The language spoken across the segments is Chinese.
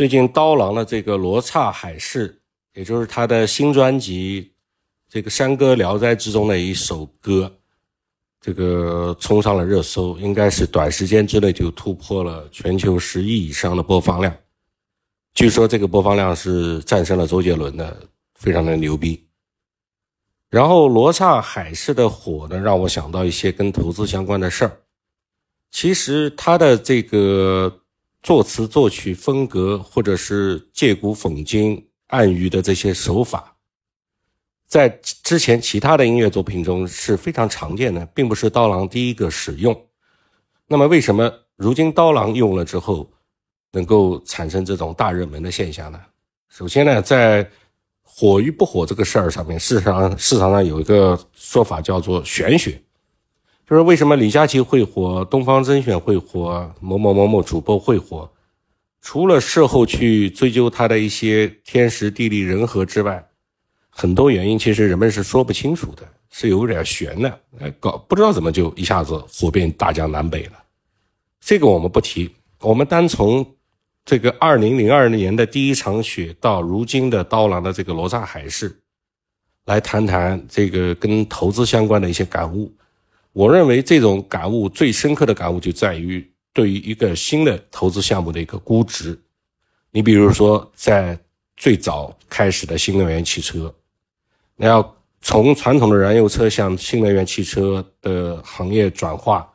最近刀郎的这个《罗刹海市》，也就是他的新专辑《这个山歌聊斋》之中的一首歌，这个冲上了热搜，应该是短时间之内就突破了全球十亿以上的播放量。据说这个播放量是战胜了周杰伦的，非常的牛逼。然后《罗刹海市》的火呢，让我想到一些跟投资相关的事儿。其实他的这个作词作曲风格，或者是借古讽今、暗喻的这些手法，在之前其他的音乐作品中是非常常见的，并不是刀郎第一个使用。那么，为什么如今刀郎用了之后，能够产生这种大热门的现象呢？首先呢，在火与不火这个事儿上面，事实上市场上有一个说法叫做玄学。就是为什么李佳琦会火，东方甄选会火，某某某某主播会火，除了事后去追究他的一些天时地利人和之外，很多原因其实人们是说不清楚的，是有点悬的，哎，搞不知道怎么就一下子火遍大江南北了。这个我们不提，我们单从这个二零零二年的第一场雪到如今的刀郎的这个罗刹海市，来谈谈这个跟投资相关的一些感悟。我认为这种感悟最深刻的感悟就在于对于一个新的投资项目的一个估值。你比如说，在最早开始的新能源汽车，那要从传统的燃油车向新能源汽车的行业转化，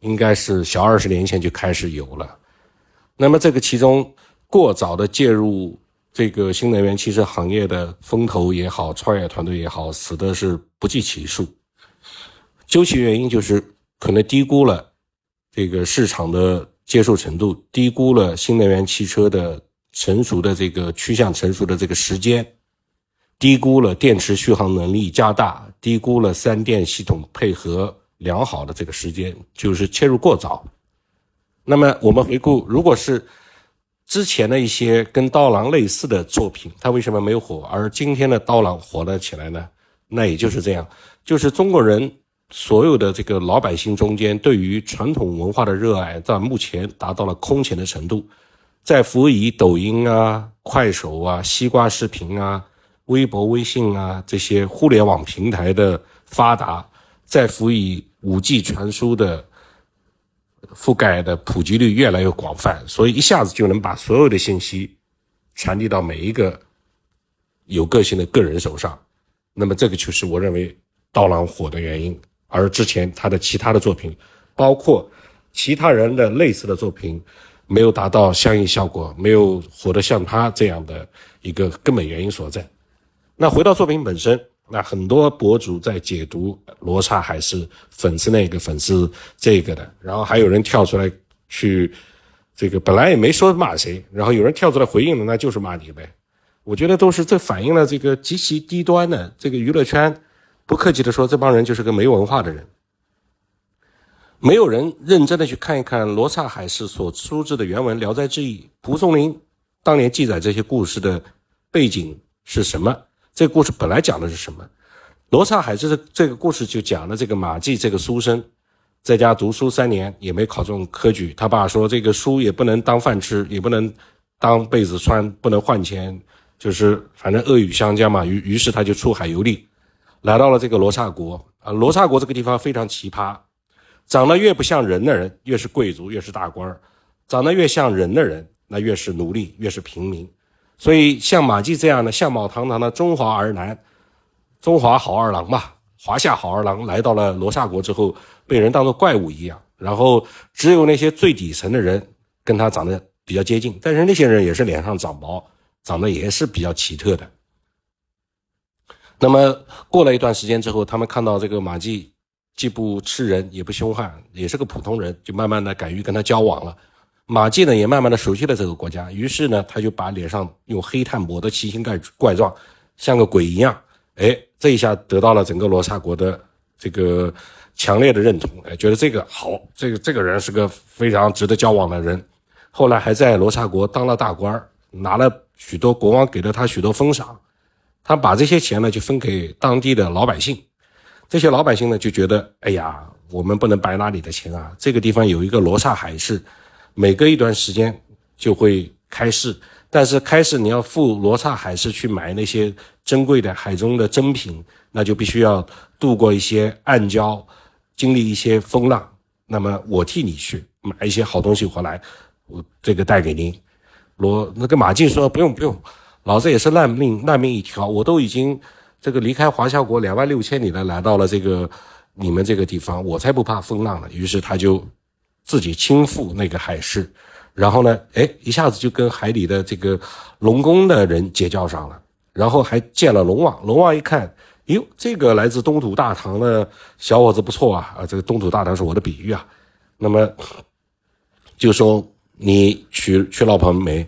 应该是小二十年前就开始有了。那么这个其中过早的介入这个新能源汽车行业的风投也好，创业团队也好，死的是不计其数。究其原因，就是可能低估了这个市场的接受程度，低估了新能源汽车的成熟的这个趋向成熟的这个时间，低估了电池续航能力加大，低估了三电系统配合良好的这个时间，就是切入过早。那么我们回顾，如果是之前的一些跟刀郎类似的作品，它为什么没有火，而今天的刀郎火了起来呢？那也就是这样，就是中国人。所有的这个老百姓中间，对于传统文化的热爱，在目前达到了空前的程度。在辅以抖音啊、快手啊、西瓜视频啊、微博、微信啊这些互联网平台的发达，在辅以五 G 传输的覆盖的普及率越来越广泛，所以一下子就能把所有的信息传递到每一个有个性的个人手上。那么，这个就是我认为刀郎火的原因。而之前他的其他的作品，包括其他人的类似的作品，没有达到相应效果，没有火得像他这样的一个根本原因所在。那回到作品本身，那很多博主在解读罗刹海市，粉丝那个粉丝这个的，然后还有人跳出来去这个本来也没说骂谁，然后有人跳出来回应了，那就是骂你呗。我觉得都是这反映了这个极其低端的这个娱乐圈。不客气的说，这帮人就是个没文化的人。没有人认真的去看一看《罗刹海市》所出自的原文《聊斋志异》，蒲松龄当年记载这些故事的背景是什么？这故事本来讲的是什么？《罗刹海市》的这个故事就讲了这个马季这个书生，在家读书三年也没考中科举，他爸说这个书也不能当饭吃，也不能当被子穿，不能换钱，就是反正恶语相加嘛。于于是他就出海游历。来到了这个罗刹国啊，罗刹国这个地方非常奇葩，长得越不像人的人，越是贵族，越是大官长得越像人的人，那越是奴隶，越是平民。所以像马季这样的相貌堂堂的中华儿男，中华好二郎吧，华夏好二郎，来到了罗刹国之后，被人当作怪物一样。然后只有那些最底层的人跟他长得比较接近，但是那些人也是脸上长毛，长得也是比较奇特的。那么过了一段时间之后，他们看到这个马季既不吃人也不凶悍，也是个普通人，就慢慢的敢于跟他交往了。马季呢也慢慢的熟悉了这个国家，于是呢他就把脸上用黑炭抹得奇形怪怪状，像个鬼一样。哎，这一下得到了整个罗刹国的这个强烈的认同，哎，觉得这个好，这个这个人是个非常值得交往的人。后来还在罗刹国当了大官，拿了许多国王给了他许多封赏。他把这些钱呢，就分给当地的老百姓，这些老百姓呢就觉得，哎呀，我们不能白拿你的钱啊！这个地方有一个罗刹海市，每隔一段时间就会开市，但是开市你要赴罗刹海市去买那些珍贵的海中的珍品，那就必须要渡过一些暗礁，经历一些风浪。那么我替你去买一些好东西回来，我这个带给您。罗那个马晋说不用不用，老子也是烂命烂命一条，我都已经这个离开华夏国两万六千里了，来到了这个你们这个地方，我才不怕风浪呢。于是他就自己亲赴那个海市。然后呢，哎，一下子就跟海里的这个龙宫的人结交上了，然后还见了龙王。龙王一看，哟，这个来自东土大唐的小伙子不错啊！啊，这个东土大唐是我的比喻啊。那么就说你娶娶老婆没？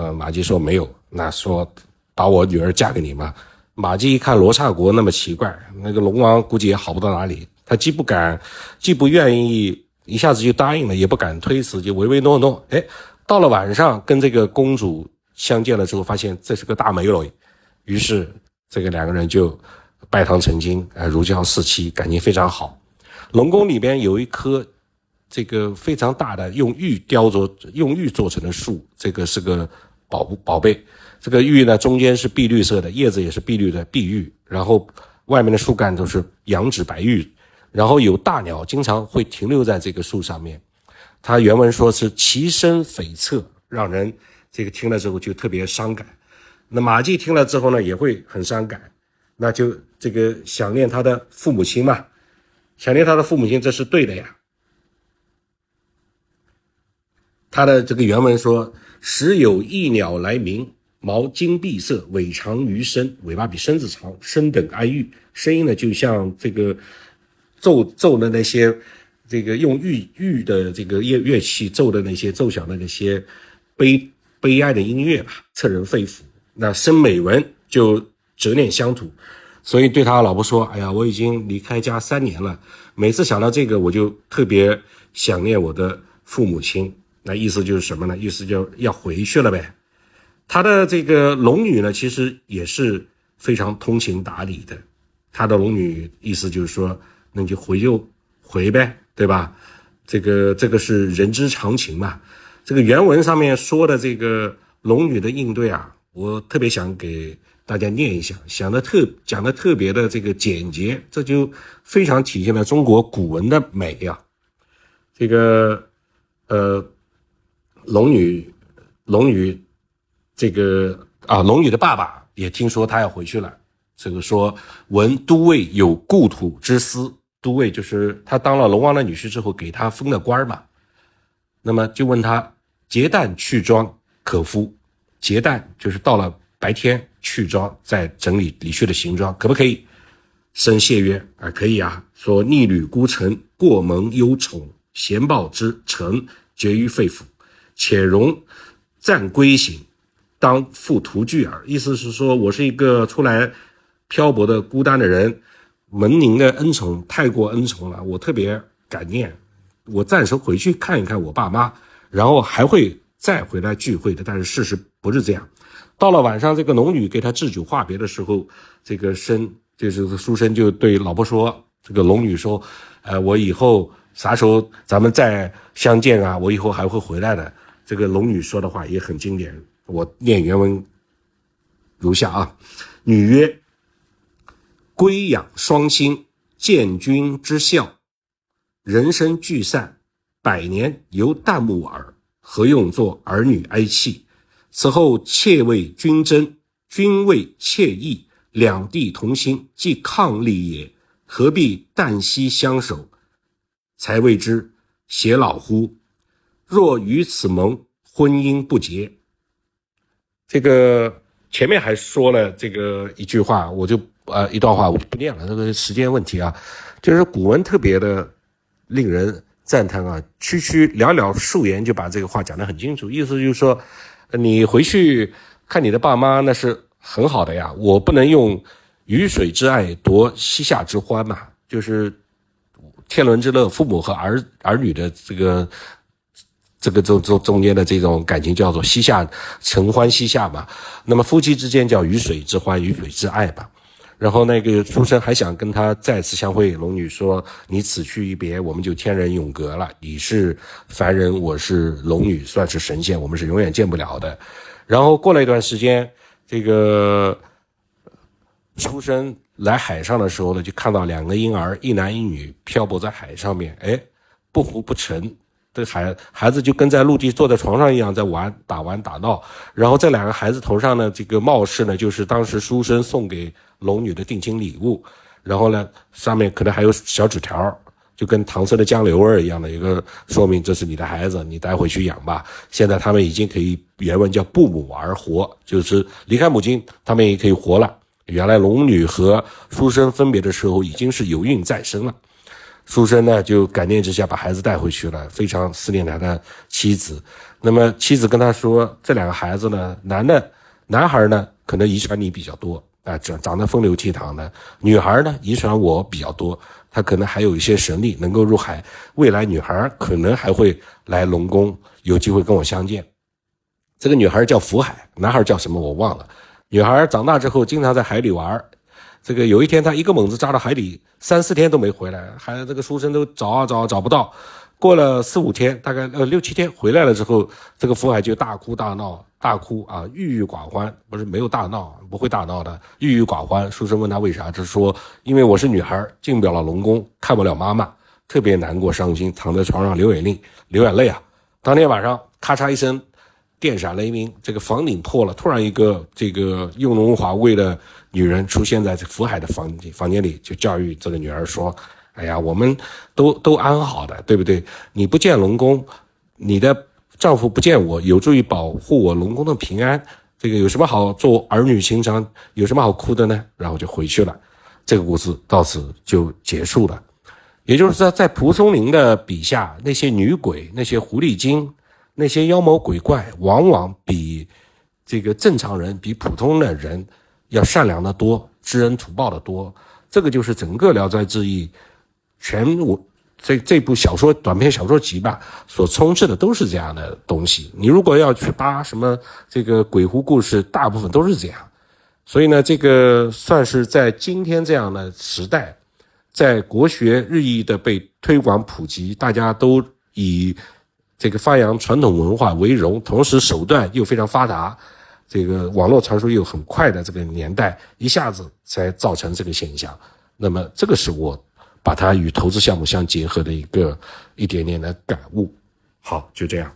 呃，马季说没有。那说把我女儿嫁给你嘛？马季一看罗刹国那么奇怪，那个龙王估计也好不到哪里，他既不敢，既不愿意。一下子就答应了，也不敢推辞，就唯唯诺诺。哎，到了晚上，跟这个公主相见了之后，发现这是个大美女，于是这个两个人就拜堂成亲，啊，如胶似漆，感情非常好。龙宫里边有一棵这个非常大的用玉雕琢、用玉做成的树，这个是个宝宝贝。这个玉呢，中间是碧绿色的，叶子也是碧绿的碧玉，然后外面的树干都是羊脂白玉。然后有大鸟经常会停留在这个树上面，它原文说是其声悱恻，让人这个听了之后就特别伤感。那马季听了之后呢，也会很伤感，那就这个想念他的父母亲嘛，想念他的父母亲，这是对的呀。他的这个原文说：“时有一鸟来鸣，毛金碧色，尾长于身，尾巴比身子长，身等安玉，声音呢就像这个。”奏奏的那些，这个用玉玉的这个乐乐器奏的那些奏响的那些悲悲哀的音乐吧，彻人肺腑。那生美文就折念乡土，所以对他老婆说：“哎呀，我已经离开家三年了，每次想到这个，我就特别想念我的父母亲。”那意思就是什么呢？意思就要回去了呗。他的这个龙女呢，其实也是非常通情达理的。他的龙女意思就是说。那你就回就回呗，对吧？这个这个是人之常情嘛。这个原文上面说的这个龙女的应对啊，我特别想给大家念一下，想的特讲的特别的这个简洁，这就非常体现了中国古文的美呀。这个呃，龙女龙女这个啊，龙女的爸爸也听说她要回去了，这个说闻都尉有故土之思。都尉就是他当了龙王的女婿之后，给他封的官嘛。那么就问他结旦去庄可夫？结旦就是到了白天去庄，再整理离去的行装，可不可以？生谢曰：啊，可以啊。说逆旅孤臣，过蒙忧宠，贤报之臣，绝于肺腑，且容暂归行，当复图具耳。意思是说我是一个出来漂泊的孤单的人。门宁的恩宠太过恩宠了，我特别感念。我暂时回去看一看我爸妈，然后还会再回来聚会的。但是事实不是这样。到了晚上，这个龙女给他置酒话别的时候，这个生就是书生就对老婆说：“这个龙女说，呃，我以后啥时候咱们再相见啊？我以后还会回来的。”这个龙女说的话也很经典，我念原文如下啊：女曰。归养双亲，见君之孝，人生聚散，百年犹旦暮耳，何用作儿女哀泣？此后妾为君争，君为妾义，两地同心，即伉俪也，何必旦夕相守？才谓之偕老乎？若与此盟，婚姻不结。这个前面还说了这个一句话，我就。呃，一段话我不念了，这个时间问题啊，就是古文特别的令人赞叹啊，区区寥寥数言就把这个话讲得很清楚，意思就是说，你回去看你的爸妈那是很好的呀，我不能用鱼水之爱夺膝下之欢嘛，就是天伦之乐，父母和儿儿女的这个这个中中中间的这种感情叫做膝下承欢膝下嘛，那么夫妻之间叫鱼水之欢，鱼水之爱吧。然后那个书生还想跟他再次相会，龙女说：“你此去一别，我们就天人永隔了。你是凡人，我是龙女，算是神仙，我们是永远见不了的。”然后过了一段时间，这个书生来海上的时候呢，就看到两个婴儿，一男一女漂泊在海上面，哎，不浮不沉。这孩孩子就跟在陆地坐在床上一样，在玩打玩打闹。然后这两个孩子头上呢，这个帽饰呢，就是当时书生送给龙女的定情礼物。然后呢，上面可能还有小纸条，就跟唐僧的江流儿一样的一个说明，这是你的孩子，你带回去养吧。现在他们已经可以原文叫不母而活，就是离开母亲，他们也可以活了。原来龙女和书生分别的时候，已经是有孕在身了。书生呢，就感念之下把孩子带回去了，非常思念他的妻子。那么妻子跟他说，这两个孩子呢，男的，男孩呢，可能遗传你比较多啊，长长得风流倜傥的；女孩呢，遗传我比较多，她可能还有一些神力，能够入海。未来女孩可能还会来龙宫，有机会跟我相见。这个女孩叫福海，男孩叫什么我忘了。女孩长大之后，经常在海里玩。这个有一天，他一个猛子扎到海底，三四天都没回来，还这个书生都找啊找找不到。过了四五天，大概呃六七天回来了之后，这个福海就大哭大闹，大哭啊，郁郁寡欢。不是没有大闹，不会大闹的，郁郁寡欢。书生问他为啥，就说因为我是女孩，进不了龙宫，看不了妈妈，特别难过伤心，躺在床上流眼泪，流眼泪啊。当天晚上，咔嚓一声，电闪雷鸣，这个房顶破了，突然一个这个雍容华贵的。女人出现在这福海的房房间里，就教育这个女儿说：“哎呀，我们都都安好的，对不对？你不见龙宫，你的丈夫不见我，有助于保护我龙宫的平安。这个有什么好做儿女情长？有什么好哭的呢？”然后就回去了。这个故事到此就结束了。也就是说，在蒲松龄的笔下，那些女鬼、那些狐狸精、那些妖魔鬼怪，往往比这个正常人、比普通的人。要善良的多，知恩图报的多，这个就是整个《聊斋志异》全我这这部小说短篇小说集吧，所充斥的都是这样的东西。你如果要去扒什么这个鬼狐故事，大部分都是这样。所以呢，这个算是在今天这样的时代，在国学日益的被推广普及，大家都以这个发扬传统文化为荣，同时手段又非常发达。这个网络传输又很快的这个年代，一下子才造成这个现象。那么，这个是我把它与投资项目相结合的一个一点点的感悟。好，就这样。